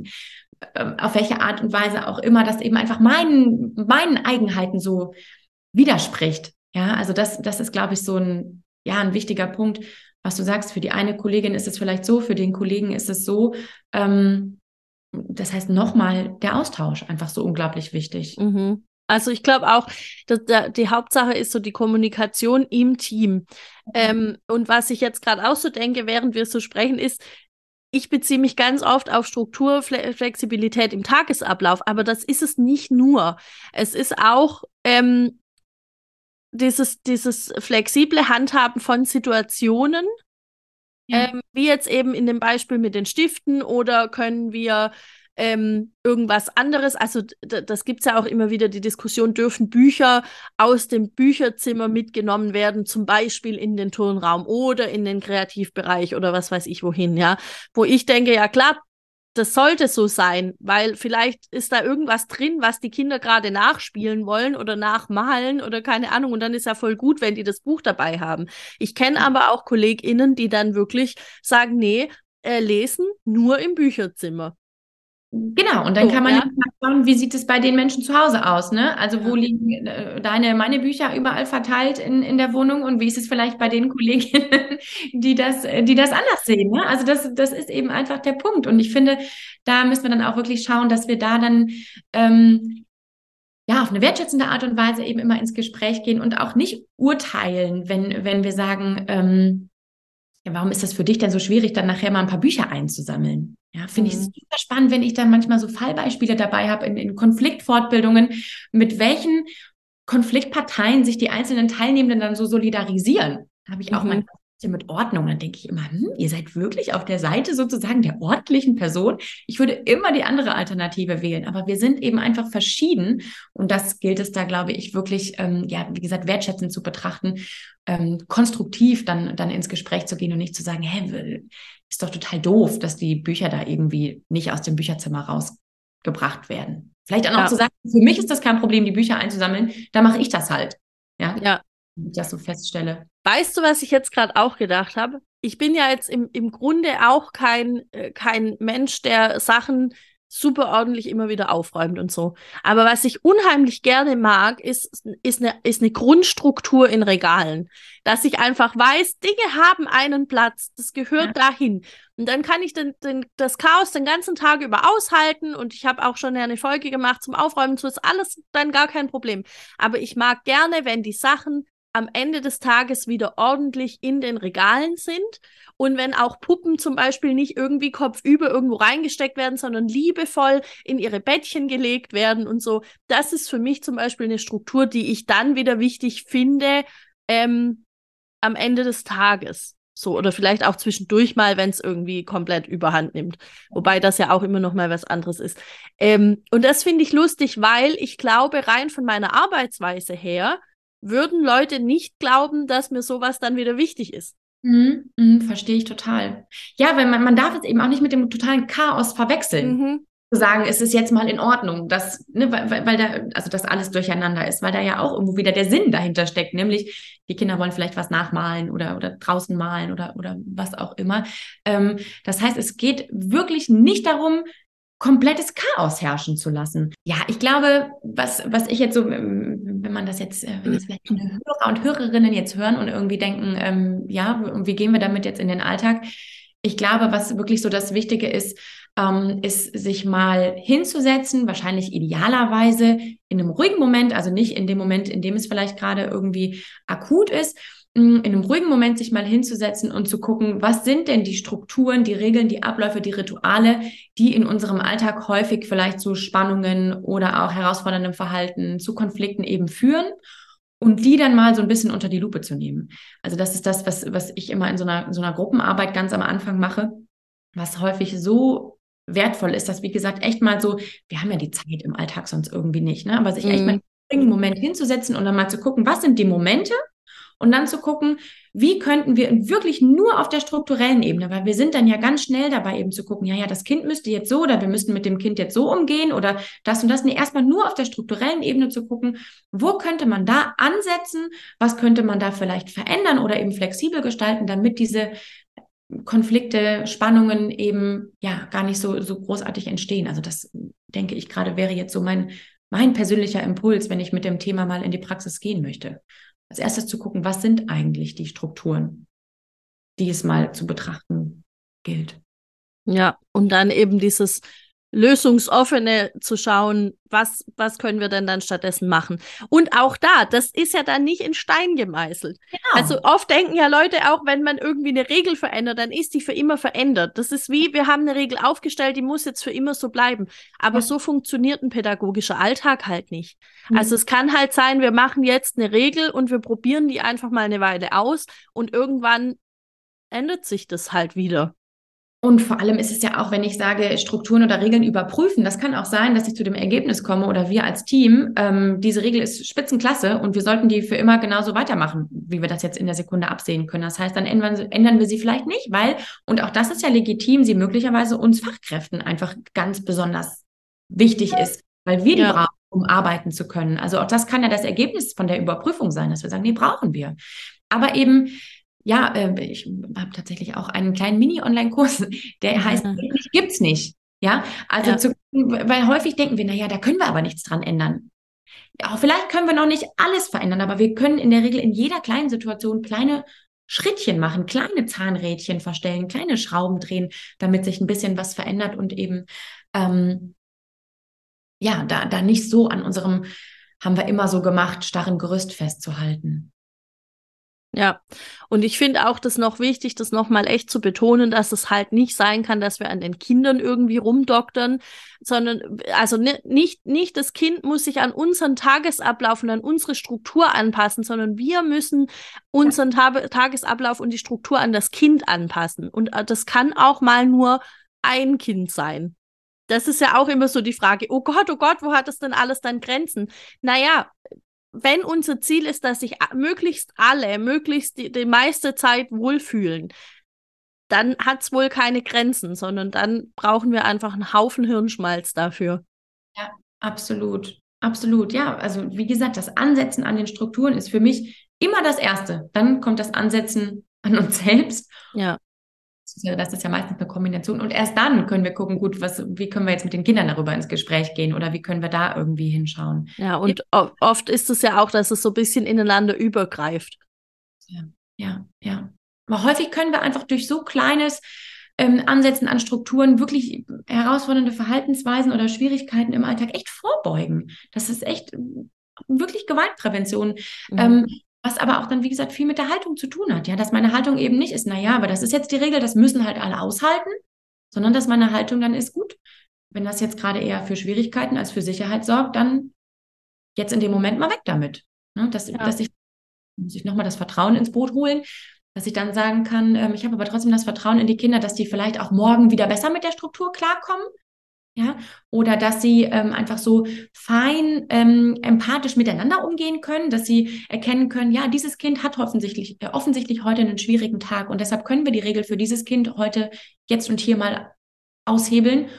auf welche Art und Weise auch immer, das eben einfach meinen, meinen Eigenheiten so widerspricht. Ja, also das, das ist, glaube ich, so ein, ja, ein wichtiger Punkt, was du sagst, für die eine Kollegin ist es vielleicht so, für den Kollegen ist es so. Ähm, das heißt, nochmal der Austausch einfach so unglaublich wichtig. Mhm. Also ich glaube auch, dass die Hauptsache ist so die Kommunikation im Team. Mhm. Ähm, und was ich jetzt gerade auch so denke, während wir so sprechen, ist, ich beziehe mich ganz oft auf Strukturflexibilität im Tagesablauf, aber das ist es nicht nur. Es ist auch ähm, dieses, dieses flexible Handhaben von Situationen, ja. ähm, wie jetzt eben in dem Beispiel mit den Stiften oder können wir ähm, irgendwas anderes. Also das gibt es ja auch immer wieder die Diskussion, dürfen Bücher aus dem Bücherzimmer mitgenommen werden, zum Beispiel in den Turnraum oder in den Kreativbereich oder was weiß ich wohin, ja. Wo ich denke, ja klar, das sollte so sein, weil vielleicht ist da irgendwas drin, was die Kinder gerade nachspielen wollen oder nachmalen oder keine Ahnung. Und dann ist ja voll gut, wenn die das Buch dabei haben. Ich kenne aber auch KollegInnen, die dann wirklich sagen, nee, äh, lesen nur im Bücherzimmer. Genau, und dann so, kann man ja. schauen, wie sieht es bei den Menschen zu Hause aus, ne? Also wo liegen äh, deine, meine Bücher überall verteilt in, in der Wohnung und wie ist es vielleicht bei den Kolleginnen, die das, die das anders sehen, ne? Also das, das ist eben einfach der Punkt. Und ich finde, da müssen wir dann auch wirklich schauen, dass wir da dann ähm, ja, auf eine wertschätzende Art und Weise eben immer ins Gespräch gehen und auch nicht urteilen, wenn, wenn wir sagen, ähm, ja, warum ist das für dich denn so schwierig, dann nachher mal ein paar Bücher einzusammeln? Ja, finde mhm. ich super spannend, wenn ich dann manchmal so Fallbeispiele dabei habe in, in Konfliktfortbildungen, mit welchen Konfliktparteien sich die einzelnen Teilnehmenden dann so solidarisieren. Da habe ich auch mhm. manchmal mit Ordnung. Dann denke ich immer, hm, ihr seid wirklich auf der Seite sozusagen der ordentlichen Person. Ich würde immer die andere Alternative wählen, aber wir sind eben einfach verschieden und das gilt es da, glaube ich, wirklich, ähm, ja, wie gesagt, wertschätzend zu betrachten, ähm, konstruktiv dann, dann ins Gespräch zu gehen und nicht zu sagen, hä, ist doch total doof, dass die Bücher da irgendwie nicht aus dem Bücherzimmer rausgebracht werden. Vielleicht auch ja. zu sagen, für mich ist das kein Problem, die Bücher einzusammeln, da mache ich das halt. Ja. Ja. Wenn ich das so feststelle. Weißt du, was ich jetzt gerade auch gedacht habe? Ich bin ja jetzt im, im Grunde auch kein, äh, kein Mensch, der Sachen super ordentlich immer wieder aufräumt und so. Aber was ich unheimlich gerne mag, ist, ist, eine, ist eine Grundstruktur in Regalen. Dass ich einfach weiß, Dinge haben einen Platz, das gehört ja. dahin. Und dann kann ich den, den, das Chaos den ganzen Tag über aushalten und ich habe auch schon eine Folge gemacht zum Aufräumen, so ist alles dann gar kein Problem. Aber ich mag gerne, wenn die Sachen am Ende des Tages wieder ordentlich in den Regalen sind und wenn auch Puppen zum Beispiel nicht irgendwie kopfüber irgendwo reingesteckt werden, sondern liebevoll in ihre Bettchen gelegt werden und so. Das ist für mich zum Beispiel eine Struktur, die ich dann wieder wichtig finde ähm, am Ende des Tages. So, oder vielleicht auch zwischendurch mal, wenn es irgendwie komplett überhand nimmt. Wobei das ja auch immer noch mal was anderes ist. Ähm, und das finde ich lustig, weil ich glaube, rein von meiner Arbeitsweise her, würden Leute nicht glauben, dass mir sowas dann wieder wichtig ist. Mhm, mh, verstehe ich total. Ja, weil man, man darf es eben auch nicht mit dem totalen Chaos verwechseln. Mhm. Zu sagen, es ist jetzt mal in Ordnung, dass, ne, weil, weil, da, also dass alles durcheinander ist, weil da ja auch irgendwo wieder der Sinn dahinter steckt, nämlich die Kinder wollen vielleicht was nachmalen oder, oder draußen malen oder, oder was auch immer. Ähm, das heißt, es geht wirklich nicht darum, komplettes Chaos herrschen zu lassen. Ja, ich glaube, was, was ich jetzt so, ähm, wenn man das jetzt, äh, wenn das vielleicht Hörer und Hörerinnen jetzt hören und irgendwie denken, ähm, ja, wie gehen wir damit jetzt in den Alltag? Ich glaube, was wirklich so das Wichtige ist, ähm, ist, sich mal hinzusetzen, wahrscheinlich idealerweise in einem ruhigen Moment, also nicht in dem Moment, in dem es vielleicht gerade irgendwie akut ist, in einem ruhigen Moment sich mal hinzusetzen und zu gucken, was sind denn die Strukturen, die Regeln, die Abläufe, die Rituale, die in unserem Alltag häufig vielleicht zu Spannungen oder auch herausforderndem Verhalten, zu Konflikten eben führen und die dann mal so ein bisschen unter die Lupe zu nehmen. Also das ist das, was, was ich immer in so einer, in so einer Gruppenarbeit ganz am Anfang mache, was häufig so wertvoll ist, dass, wie gesagt, echt mal so, wir haben ja die Zeit im Alltag sonst irgendwie nicht, ne? aber sich mhm. echt mal einen Moment hinzusetzen und dann mal zu gucken, was sind die Momente, und dann zu gucken, wie könnten wir wirklich nur auf der strukturellen Ebene, weil wir sind dann ja ganz schnell dabei eben zu gucken, ja, ja, das Kind müsste jetzt so oder wir müssten mit dem Kind jetzt so umgehen oder das und das. Nee, erstmal nur auf der strukturellen Ebene zu gucken, wo könnte man da ansetzen, was könnte man da vielleicht verändern oder eben flexibel gestalten, damit diese Konflikte, Spannungen eben ja gar nicht so, so großartig entstehen. Also das denke ich gerade wäre jetzt so mein, mein persönlicher Impuls, wenn ich mit dem Thema mal in die Praxis gehen möchte als erstes zu gucken, was sind eigentlich die Strukturen? die es mal zu betrachten gilt. Ja, und dann eben dieses lösungsoffene zu schauen, was, was können wir denn dann stattdessen machen. Und auch da, das ist ja dann nicht in Stein gemeißelt. Genau. Also oft denken ja Leute auch, wenn man irgendwie eine Regel verändert, dann ist die für immer verändert. Das ist wie, wir haben eine Regel aufgestellt, die muss jetzt für immer so bleiben. Aber ja. so funktioniert ein pädagogischer Alltag halt nicht. Mhm. Also es kann halt sein, wir machen jetzt eine Regel und wir probieren die einfach mal eine Weile aus und irgendwann ändert sich das halt wieder. Und vor allem ist es ja auch, wenn ich sage, Strukturen oder Regeln überprüfen, das kann auch sein, dass ich zu dem Ergebnis komme oder wir als Team, ähm, diese Regel ist Spitzenklasse und wir sollten die für immer genauso weitermachen, wie wir das jetzt in der Sekunde absehen können. Das heißt, dann ändern, ändern wir sie vielleicht nicht, weil, und auch das ist ja legitim, sie möglicherweise uns Fachkräften einfach ganz besonders wichtig ist, weil wir die ja. brauchen, um arbeiten zu können. Also auch das kann ja das Ergebnis von der Überprüfung sein, dass wir sagen, die brauchen wir. Aber eben, ja, äh, ich habe tatsächlich auch einen kleinen Mini-Online-Kurs, der heißt, gibt's nicht. Ja, also ja. Zu, weil häufig denken wir, naja, da können wir aber nichts dran ändern. Ja, vielleicht können wir noch nicht alles verändern, aber wir können in der Regel in jeder kleinen Situation kleine Schrittchen machen, kleine Zahnrädchen verstellen, kleine Schrauben drehen, damit sich ein bisschen was verändert und eben ähm, ja, da, da nicht so an unserem, haben wir immer so gemacht, starren Gerüst festzuhalten. Ja, und ich finde auch das noch wichtig, das nochmal echt zu betonen, dass es halt nicht sein kann, dass wir an den Kindern irgendwie rumdoktern, sondern also nicht, nicht das Kind muss sich an unseren Tagesablauf und an unsere Struktur anpassen, sondern wir müssen unseren Ta Tagesablauf und die Struktur an das Kind anpassen. Und äh, das kann auch mal nur ein Kind sein. Das ist ja auch immer so die Frage, oh Gott, oh Gott, wo hat das denn alles dann Grenzen? Naja, wenn unser Ziel ist, dass sich möglichst alle, möglichst die, die meiste Zeit wohlfühlen, dann hat es wohl keine Grenzen, sondern dann brauchen wir einfach einen Haufen Hirnschmalz dafür. Ja, absolut. Absolut, ja. Also wie gesagt, das Ansetzen an den Strukturen ist für mich immer das Erste. Dann kommt das Ansetzen an uns selbst. Ja das ist ja meistens eine Kombination. Und erst dann können wir gucken, gut, was, wie können wir jetzt mit den Kindern darüber ins Gespräch gehen oder wie können wir da irgendwie hinschauen. Ja, und ja. oft ist es ja auch, dass es so ein bisschen ineinander übergreift. Ja, ja, ja. Aber häufig können wir einfach durch so kleines ähm, Ansetzen an Strukturen wirklich herausfordernde Verhaltensweisen oder Schwierigkeiten im Alltag echt vorbeugen. Das ist echt wirklich Gewaltprävention. Mhm. Ähm, was aber auch dann, wie gesagt, viel mit der Haltung zu tun hat. Ja, dass meine Haltung eben nicht ist, naja, aber das ist jetzt die Regel, das müssen halt alle aushalten, sondern dass meine Haltung dann ist, gut, wenn das jetzt gerade eher für Schwierigkeiten als für Sicherheit sorgt, dann jetzt in dem Moment mal weg damit. Ne? Dass, ja. dass ich, muss ich nochmal das Vertrauen ins Boot holen, dass ich dann sagen kann, ähm, ich habe aber trotzdem das Vertrauen in die Kinder, dass die vielleicht auch morgen wieder besser mit der Struktur klarkommen ja, oder dass sie ähm, einfach so fein ähm, empathisch miteinander umgehen können, dass sie erkennen können, ja, dieses Kind hat offensichtlich, äh, offensichtlich heute einen schwierigen Tag und deshalb können wir die Regel für dieses Kind heute jetzt und hier mal aushebeln.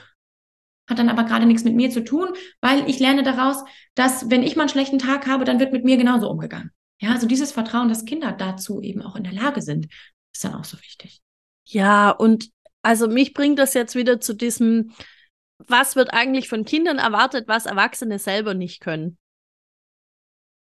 Hat dann aber gerade nichts mit mir zu tun, weil ich lerne daraus, dass wenn ich mal einen schlechten Tag habe, dann wird mit mir genauso umgegangen. Ja, also dieses Vertrauen, dass Kinder dazu eben auch in der Lage sind, ist dann auch so wichtig. Ja, und also mich bringt das jetzt wieder zu diesem, was wird eigentlich von Kindern erwartet, was Erwachsene selber nicht können.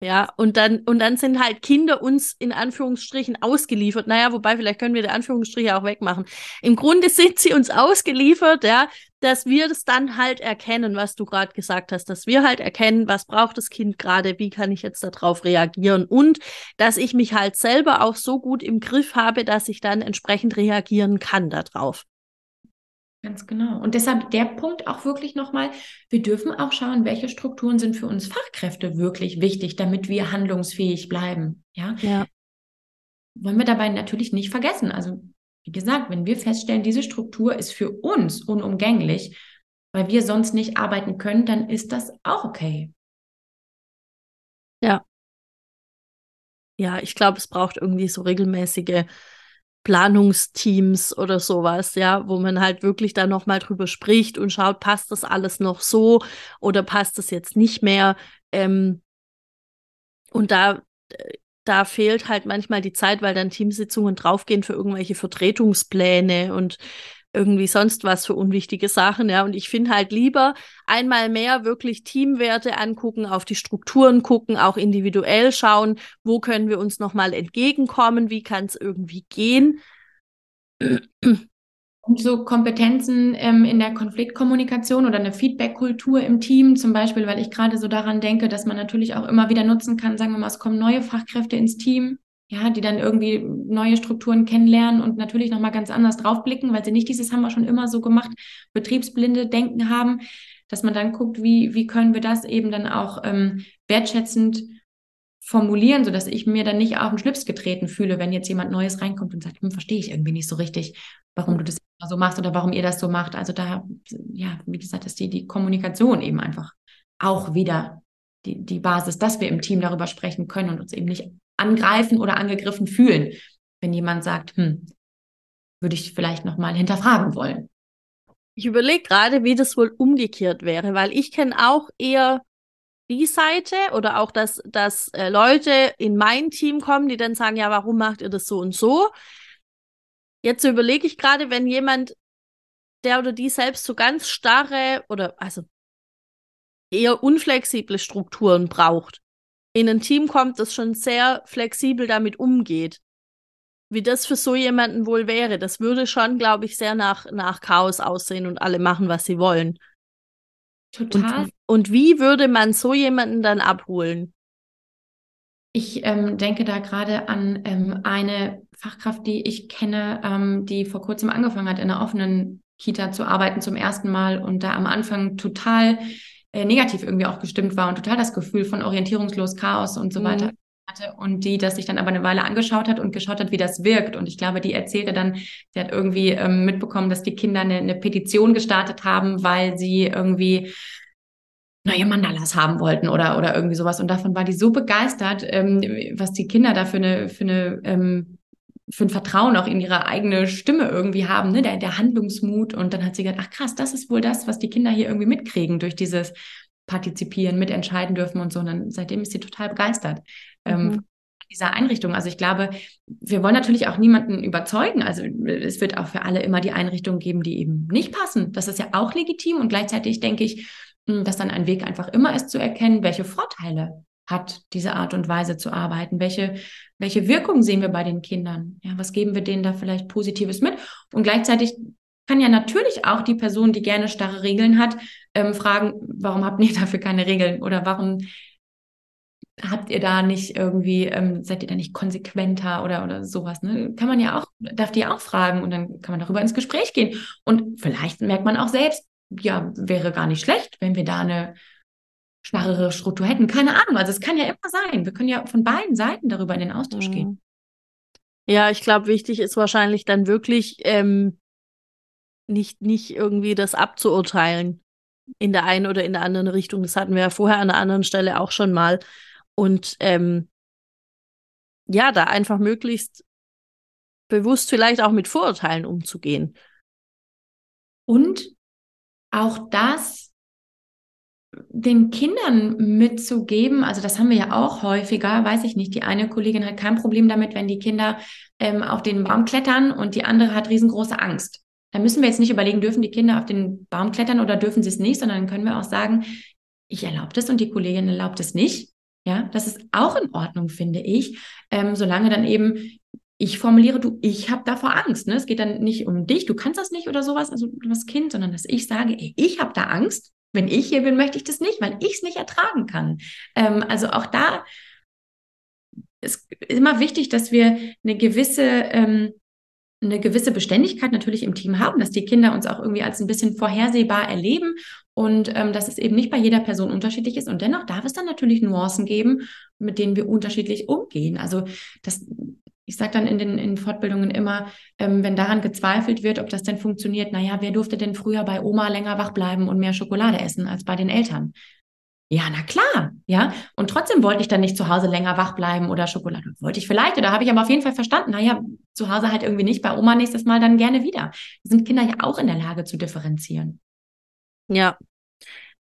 Ja, und dann, und dann sind halt Kinder uns in Anführungsstrichen ausgeliefert. Naja, wobei, vielleicht können wir die Anführungsstriche auch wegmachen. Im Grunde sind sie uns ausgeliefert, ja, dass wir das dann halt erkennen, was du gerade gesagt hast, dass wir halt erkennen, was braucht das Kind gerade, wie kann ich jetzt darauf reagieren und dass ich mich halt selber auch so gut im Griff habe, dass ich dann entsprechend reagieren kann darauf. Ganz genau. Und deshalb der Punkt auch wirklich nochmal, wir dürfen auch schauen, welche Strukturen sind für uns Fachkräfte wirklich wichtig, damit wir handlungsfähig bleiben. Ja. ja. Wollen wir dabei natürlich nicht vergessen. Also, wie gesagt, wenn wir feststellen, diese Struktur ist für uns unumgänglich, weil wir sonst nicht arbeiten können, dann ist das auch okay. Ja. Ja, ich glaube, es braucht irgendwie so regelmäßige Planungsteams oder sowas, ja, wo man halt wirklich da nochmal drüber spricht und schaut, passt das alles noch so oder passt das jetzt nicht mehr. Ähm, und da, da fehlt halt manchmal die Zeit, weil dann Teamsitzungen draufgehen für irgendwelche Vertretungspläne und irgendwie sonst was für unwichtige Sachen, ja. Und ich finde halt lieber einmal mehr wirklich Teamwerte angucken, auf die Strukturen gucken, auch individuell schauen, wo können wir uns nochmal entgegenkommen, wie kann es irgendwie gehen. Und so Kompetenzen ähm, in der Konfliktkommunikation oder eine Feedback-Kultur im Team, zum Beispiel, weil ich gerade so daran denke, dass man natürlich auch immer wieder nutzen kann, sagen wir mal, es kommen neue Fachkräfte ins Team, ja, die dann irgendwie neue Strukturen kennenlernen und natürlich nochmal ganz anders draufblicken, weil sie nicht dieses haben wir schon immer so gemacht, betriebsblinde Denken haben, dass man dann guckt, wie, wie können wir das eben dann auch ähm, wertschätzend formulieren, sodass ich mir dann nicht auf den Schlips getreten fühle, wenn jetzt jemand Neues reinkommt und sagt, hm, verstehe ich irgendwie nicht so richtig, warum du das so machst oder warum ihr das so macht. Also da, ja, wie gesagt, ist die, die Kommunikation eben einfach auch wieder die, die Basis, dass wir im Team darüber sprechen können und uns eben nicht angreifen oder angegriffen fühlen, wenn jemand sagt, hm, würde ich vielleicht nochmal hinterfragen wollen. Ich überlege gerade, wie das wohl umgekehrt wäre, weil ich kenne auch eher die Seite oder auch, dass, dass äh, Leute in mein Team kommen, die dann sagen, ja, warum macht ihr das so und so? Jetzt überlege ich gerade, wenn jemand, der oder die selbst so ganz starre oder also eher unflexible Strukturen braucht, in ein Team kommt, das schon sehr flexibel damit umgeht. Wie das für so jemanden wohl wäre, das würde schon, glaube ich, sehr nach, nach Chaos aussehen und alle machen, was sie wollen. Total. Und, und wie würde man so jemanden dann abholen? Ich ähm, denke da gerade an ähm, eine Fachkraft, die ich kenne, ähm, die vor kurzem angefangen hat, in einer offenen Kita zu arbeiten zum ersten Mal und da am Anfang total äh, negativ irgendwie auch gestimmt war und total das Gefühl von orientierungslos, Chaos und so mhm. weiter hatte und die das sich dann aber eine Weile angeschaut hat und geschaut hat, wie das wirkt. Und ich glaube, die erzählte dann, sie hat irgendwie ähm, mitbekommen, dass die Kinder eine, eine Petition gestartet haben, weil sie irgendwie neue Mandalas haben wollten oder, oder irgendwie sowas. Und davon war die so begeistert, ähm, was die Kinder da für eine, für eine, ähm, für ein Vertrauen auch in ihre eigene Stimme irgendwie haben, ne? der, der Handlungsmut. Und dann hat sie gesagt, ach krass, das ist wohl das, was die Kinder hier irgendwie mitkriegen durch dieses Partizipieren, mitentscheiden dürfen und so. Und dann seitdem ist sie total begeistert. Ähm, mhm. dieser Einrichtung. Also ich glaube, wir wollen natürlich auch niemanden überzeugen. Also es wird auch für alle immer die Einrichtungen geben, die eben nicht passen. Das ist ja auch legitim und gleichzeitig denke ich, hm, dass dann ein Weg einfach immer ist zu erkennen, welche Vorteile hat diese Art und Weise zu arbeiten? Welche, welche Wirkung sehen wir bei den Kindern? Ja, was geben wir denen da vielleicht Positives mit? Und gleichzeitig kann ja natürlich auch die Person, die gerne starre Regeln hat, ähm, fragen, warum habt ihr dafür keine Regeln? Oder warum habt ihr da nicht irgendwie, ähm, seid ihr da nicht konsequenter oder, oder sowas? Ne? Kann man ja auch, darf die auch fragen und dann kann man darüber ins Gespräch gehen. Und vielleicht merkt man auch selbst, ja, wäre gar nicht schlecht, wenn wir da eine starrere Struktur hätten. Keine Ahnung. Also es kann ja immer sein. Wir können ja von beiden Seiten darüber in den Austausch mhm. gehen. Ja, ich glaube, wichtig ist wahrscheinlich dann wirklich ähm, nicht, nicht irgendwie das abzuurteilen in der einen oder in der anderen Richtung. Das hatten wir ja vorher an einer anderen Stelle auch schon mal. Und ähm, ja, da einfach möglichst bewusst vielleicht auch mit Vorurteilen umzugehen. Und auch das den Kindern mitzugeben, also das haben wir ja auch häufiger, weiß ich nicht, die eine Kollegin hat kein Problem damit, wenn die Kinder ähm, auf den Baum klettern und die andere hat riesengroße Angst. Da müssen wir jetzt nicht überlegen, dürfen die Kinder auf den Baum klettern oder dürfen sie es nicht, sondern können wir auch sagen, ich erlaube das und die Kollegin erlaubt es nicht. Ja, das ist auch in Ordnung, finde ich, ähm, solange dann eben ich formuliere, du, ich habe davor Angst. Ne? Es geht dann nicht um dich, du kannst das nicht oder sowas, also das Kind, sondern dass ich sage, ey, ich habe da Angst. Wenn ich hier bin, möchte ich das nicht, weil ich es nicht ertragen kann. Ähm, also auch da ist immer wichtig, dass wir eine gewisse ähm, eine gewisse Beständigkeit natürlich im Team haben, dass die Kinder uns auch irgendwie als ein bisschen vorhersehbar erleben und ähm, dass es eben nicht bei jeder Person unterschiedlich ist. Und dennoch darf es dann natürlich Nuancen geben, mit denen wir unterschiedlich umgehen. Also das ich sage dann in den in Fortbildungen immer, ähm, wenn daran gezweifelt wird, ob das denn funktioniert, naja, wer durfte denn früher bei Oma länger wach bleiben und mehr Schokolade essen als bei den Eltern? Ja, na klar, ja. Und trotzdem wollte ich dann nicht zu Hause länger wach bleiben oder Schokolade. Wollte ich vielleicht, oder habe ich aber auf jeden Fall verstanden, naja, zu Hause halt irgendwie nicht, bei Oma nächstes Mal dann gerne wieder. Sind Kinder ja auch in der Lage zu differenzieren. Ja.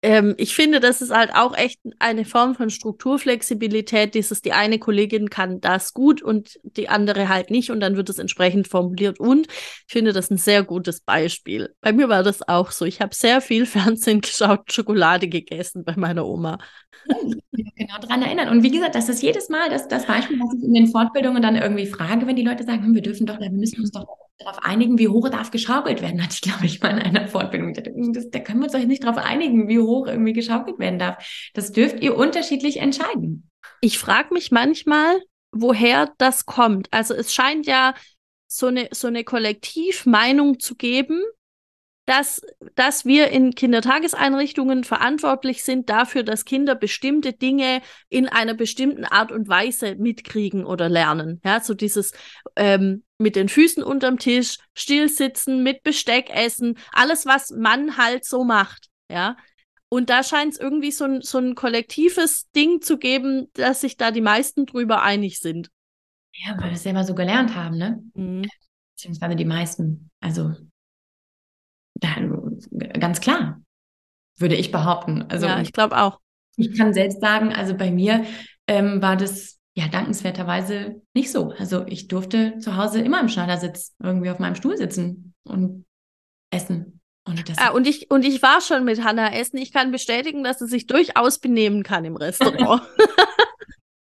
Ähm, ich finde, das ist halt auch echt eine Form von Strukturflexibilität. Dieses, die eine Kollegin kann das gut und die andere halt nicht und dann wird es entsprechend formuliert. Und ich finde das ein sehr gutes Beispiel. Bei mir war das auch so. Ich habe sehr viel Fernsehen geschaut, Schokolade gegessen bei meiner Oma. genau daran erinnern. Und wie gesagt, das ist jedes Mal das, das Beispiel, was ich in den Fortbildungen dann irgendwie frage, wenn die Leute sagen, hm, wir dürfen doch, wir müssen uns doch darauf einigen, wie hoch darf geschaukelt werden, hatte ich, glaube ich, mal in einer Fortbildung. Das, da können wir uns doch nicht darauf einigen, wie hoch irgendwie geschaukelt werden darf. Das dürft ihr unterschiedlich entscheiden. Ich frage mich manchmal, woher das kommt. Also es scheint ja so eine, so eine Kollektivmeinung zu geben, dass, dass wir in Kindertageseinrichtungen verantwortlich sind dafür, dass Kinder bestimmte Dinge in einer bestimmten Art und Weise mitkriegen oder lernen. Ja, so dieses ähm, mit den Füßen unterm Tisch, stillsitzen, mit Besteck essen, alles, was man halt so macht. Ja. Und da scheint es irgendwie so ein, so ein kollektives Ding zu geben, dass sich da die meisten drüber einig sind. Ja, weil wir es ja immer so gelernt haben, ne? Mhm. Beziehungsweise die meisten. Also ganz klar, würde ich behaupten. Also, ja, ich glaube auch. Ich kann selbst sagen, also bei mir ähm, war das ja dankenswerterweise nicht so. Also ich durfte zu Hause immer im Schneidersitz irgendwie auf meinem Stuhl sitzen und essen. Und, das ah, und, ich, und ich war schon mit Hannah essen. Ich kann bestätigen, dass sie sich durchaus benehmen kann im Restaurant.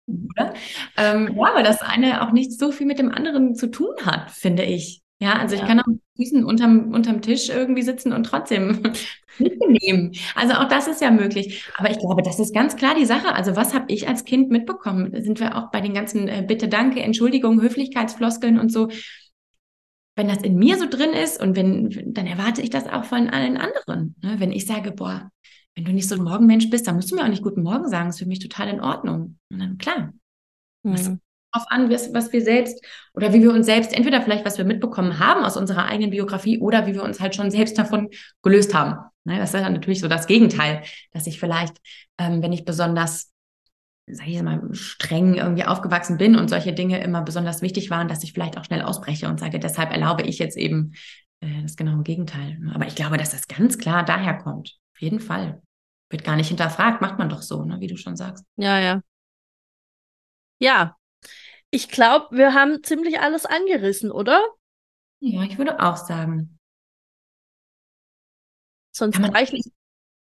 ähm, ja, weil das eine auch nicht so viel mit dem anderen zu tun hat, finde ich. Ja, also ja. ich kann auch mit Füßen unterm, unterm Tisch irgendwie sitzen und trotzdem mitnehmen. Also auch das ist ja möglich. Aber ich glaube, das ist ganz klar die Sache. Also was habe ich als Kind mitbekommen? Da sind wir auch bei den ganzen äh, Bitte, Danke, Entschuldigung, Höflichkeitsfloskeln und so. Wenn das in mir so drin ist und wenn, dann erwarte ich das auch von allen anderen. Ne? Wenn ich sage, boah, wenn du nicht so ein Morgenmensch bist, dann musst du mir auch nicht guten Morgen sagen. Das ist für mich total in Ordnung. Und dann, klar, mhm darauf an, was, was wir selbst oder wie wir uns selbst, entweder vielleicht, was wir mitbekommen haben aus unserer eigenen Biografie oder wie wir uns halt schon selbst davon gelöst haben. Ne, das ist dann natürlich so das Gegenteil, dass ich vielleicht, ähm, wenn ich besonders sag ich mal, streng irgendwie aufgewachsen bin und solche Dinge immer besonders wichtig waren, dass ich vielleicht auch schnell ausbreche und sage, deshalb erlaube ich jetzt eben äh, das genaue Gegenteil. Aber ich glaube, dass das ganz klar daher kommt. Auf jeden Fall. Wird gar nicht hinterfragt, macht man doch so, ne, wie du schon sagst. Ja, ja. Ja, ich glaube, wir haben ziemlich alles angerissen, oder? Ja, ich würde auch sagen. Sonst reichlich.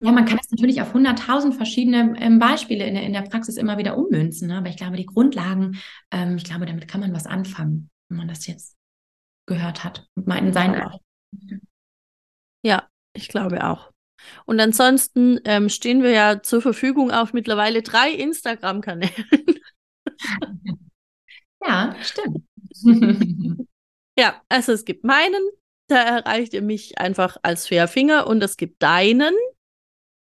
Ja, man kann das natürlich auf 100.000 verschiedene ähm, Beispiele in der, in der Praxis immer wieder ummünzen. Ne? Aber ich glaube, die Grundlagen, ähm, ich glaube, damit kann man was anfangen, wenn man das jetzt gehört hat und mal in seinen. Ja, ich glaube auch. Und ansonsten ähm, stehen wir ja zur Verfügung auf mittlerweile drei Instagram-Kanälen. Ja, stimmt. ja, also es gibt meinen, da erreicht ihr mich einfach als Fairfinger und es gibt deinen.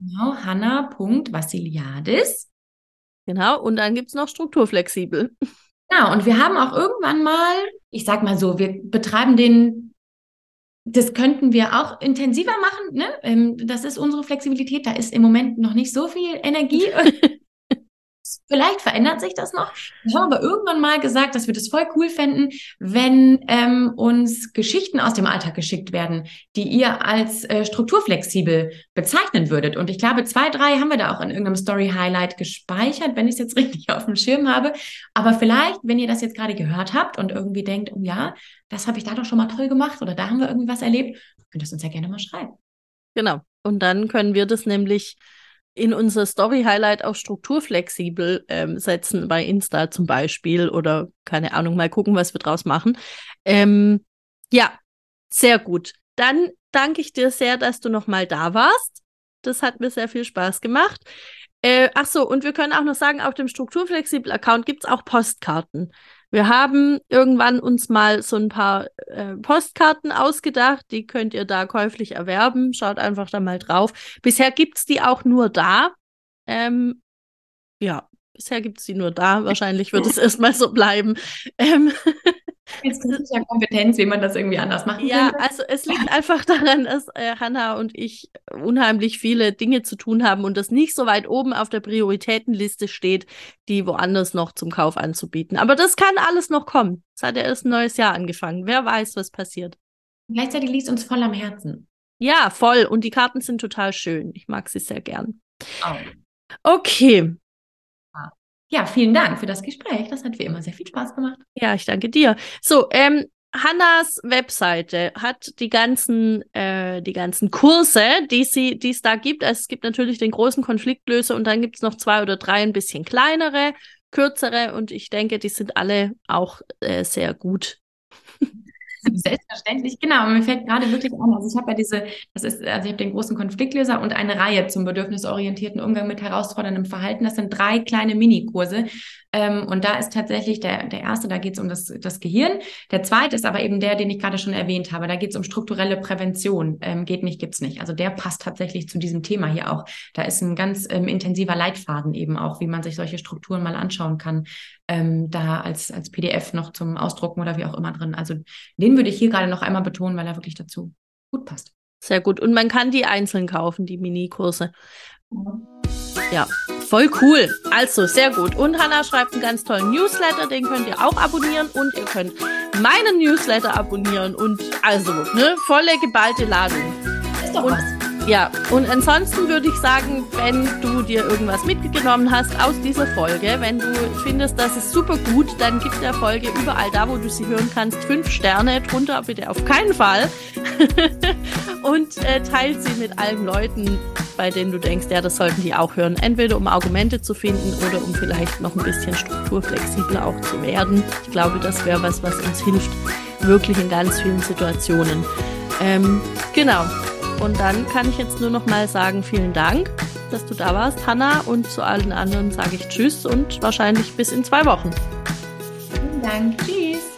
Genau, Hanna.Vassiliadis. Genau, und dann gibt es noch strukturflexibel. Genau, und wir haben auch irgendwann mal, ich sag mal so, wir betreiben den, das könnten wir auch intensiver machen, ne? Ähm, das ist unsere Flexibilität, da ist im Moment noch nicht so viel Energie Vielleicht verändert sich das noch. Wir haben aber irgendwann mal gesagt, dass wir das voll cool fänden, wenn ähm, uns Geschichten aus dem Alltag geschickt werden, die ihr als äh, strukturflexibel bezeichnen würdet. Und ich glaube, zwei, drei haben wir da auch in irgendeinem Story-Highlight gespeichert, wenn ich es jetzt richtig auf dem Schirm habe. Aber vielleicht, wenn ihr das jetzt gerade gehört habt und irgendwie denkt, oh ja, das habe ich da doch schon mal toll gemacht oder da haben wir irgendwie was erlebt, könnt ihr es uns ja gerne mal schreiben. Genau. Und dann können wir das nämlich in unser Story-Highlight auch strukturflexibel ähm, setzen, bei Insta zum Beispiel oder keine Ahnung, mal gucken, was wir draus machen. Ähm, ja, sehr gut. Dann danke ich dir sehr, dass du nochmal da warst. Das hat mir sehr viel Spaß gemacht. Äh, ach so, und wir können auch noch sagen, auf dem Strukturflexibel-Account gibt es auch Postkarten. Wir haben irgendwann uns mal so ein paar äh, Postkarten ausgedacht, die könnt ihr da käuflich erwerben. Schaut einfach da mal drauf. Bisher gibt's die auch nur da. Ähm, ja, bisher gibt's die nur da. Wahrscheinlich wird es erstmal so bleiben. Ähm, Jetzt ist ja Kompetenz, wie man das irgendwie anders machen Ja, könnte. also es liegt einfach daran, dass äh, Hanna und ich unheimlich viele Dinge zu tun haben und das nicht so weit oben auf der Prioritätenliste steht, die woanders noch zum Kauf anzubieten. Aber das kann alles noch kommen. Es hat ja erst ein neues Jahr angefangen. Wer weiß, was passiert. Gleichzeitig liegt uns voll am Herzen. Ja, voll. Und die Karten sind total schön. Ich mag sie sehr gern. Oh. Okay. Ja, vielen Dank für das Gespräch. Das hat wie immer sehr viel Spaß gemacht. Ja, ich danke dir. So, ähm, Hannas Webseite hat die ganzen, äh, die ganzen Kurse, die sie, die es da gibt. Also es gibt natürlich den großen Konfliktlöser und dann gibt es noch zwei oder drei ein bisschen kleinere, kürzere und ich denke, die sind alle auch äh, sehr gut. Selbstverständlich, genau. Mir fällt gerade wirklich an, also ich habe ja diese, das ist, also ich habe den großen Konfliktlöser und eine Reihe zum bedürfnisorientierten Umgang mit herausforderndem Verhalten. Das sind drei kleine Minikurse. Ähm, und da ist tatsächlich der, der erste, da geht es um das, das Gehirn. Der zweite ist aber eben der, den ich gerade schon erwähnt habe. Da geht es um strukturelle Prävention. Ähm, geht nicht, gibt's nicht. Also der passt tatsächlich zu diesem Thema hier auch. Da ist ein ganz ähm, intensiver Leitfaden eben auch, wie man sich solche Strukturen mal anschauen kann. Ähm, da als, als PDF noch zum Ausdrucken oder wie auch immer drin. Also den würde ich hier gerade noch einmal betonen, weil er wirklich dazu gut passt. Sehr gut. Und man kann die einzeln kaufen, die Minikurse. Ja, voll cool. Also, sehr gut. Und Hannah schreibt einen ganz tollen Newsletter, den könnt ihr auch abonnieren und ihr könnt meinen Newsletter abonnieren und also, ne, volle geballte Ladung. Ist doch Und- was. Ja, und ansonsten würde ich sagen, wenn du dir irgendwas mitgenommen hast aus dieser Folge, wenn du findest, das ist super gut, dann gib der Folge überall da, wo du sie hören kannst, fünf Sterne drunter, bitte auf keinen Fall. und äh, teilt sie mit allen Leuten, bei denen du denkst, ja, das sollten die auch hören. Entweder um Argumente zu finden oder um vielleicht noch ein bisschen strukturflexibler auch zu werden. Ich glaube, das wäre was, was uns hilft, wirklich in ganz vielen Situationen. Ähm, genau. Und dann kann ich jetzt nur noch mal sagen, vielen Dank, dass du da warst, Hanna. Und zu allen anderen sage ich Tschüss und wahrscheinlich bis in zwei Wochen. Vielen Dank. Tschüss.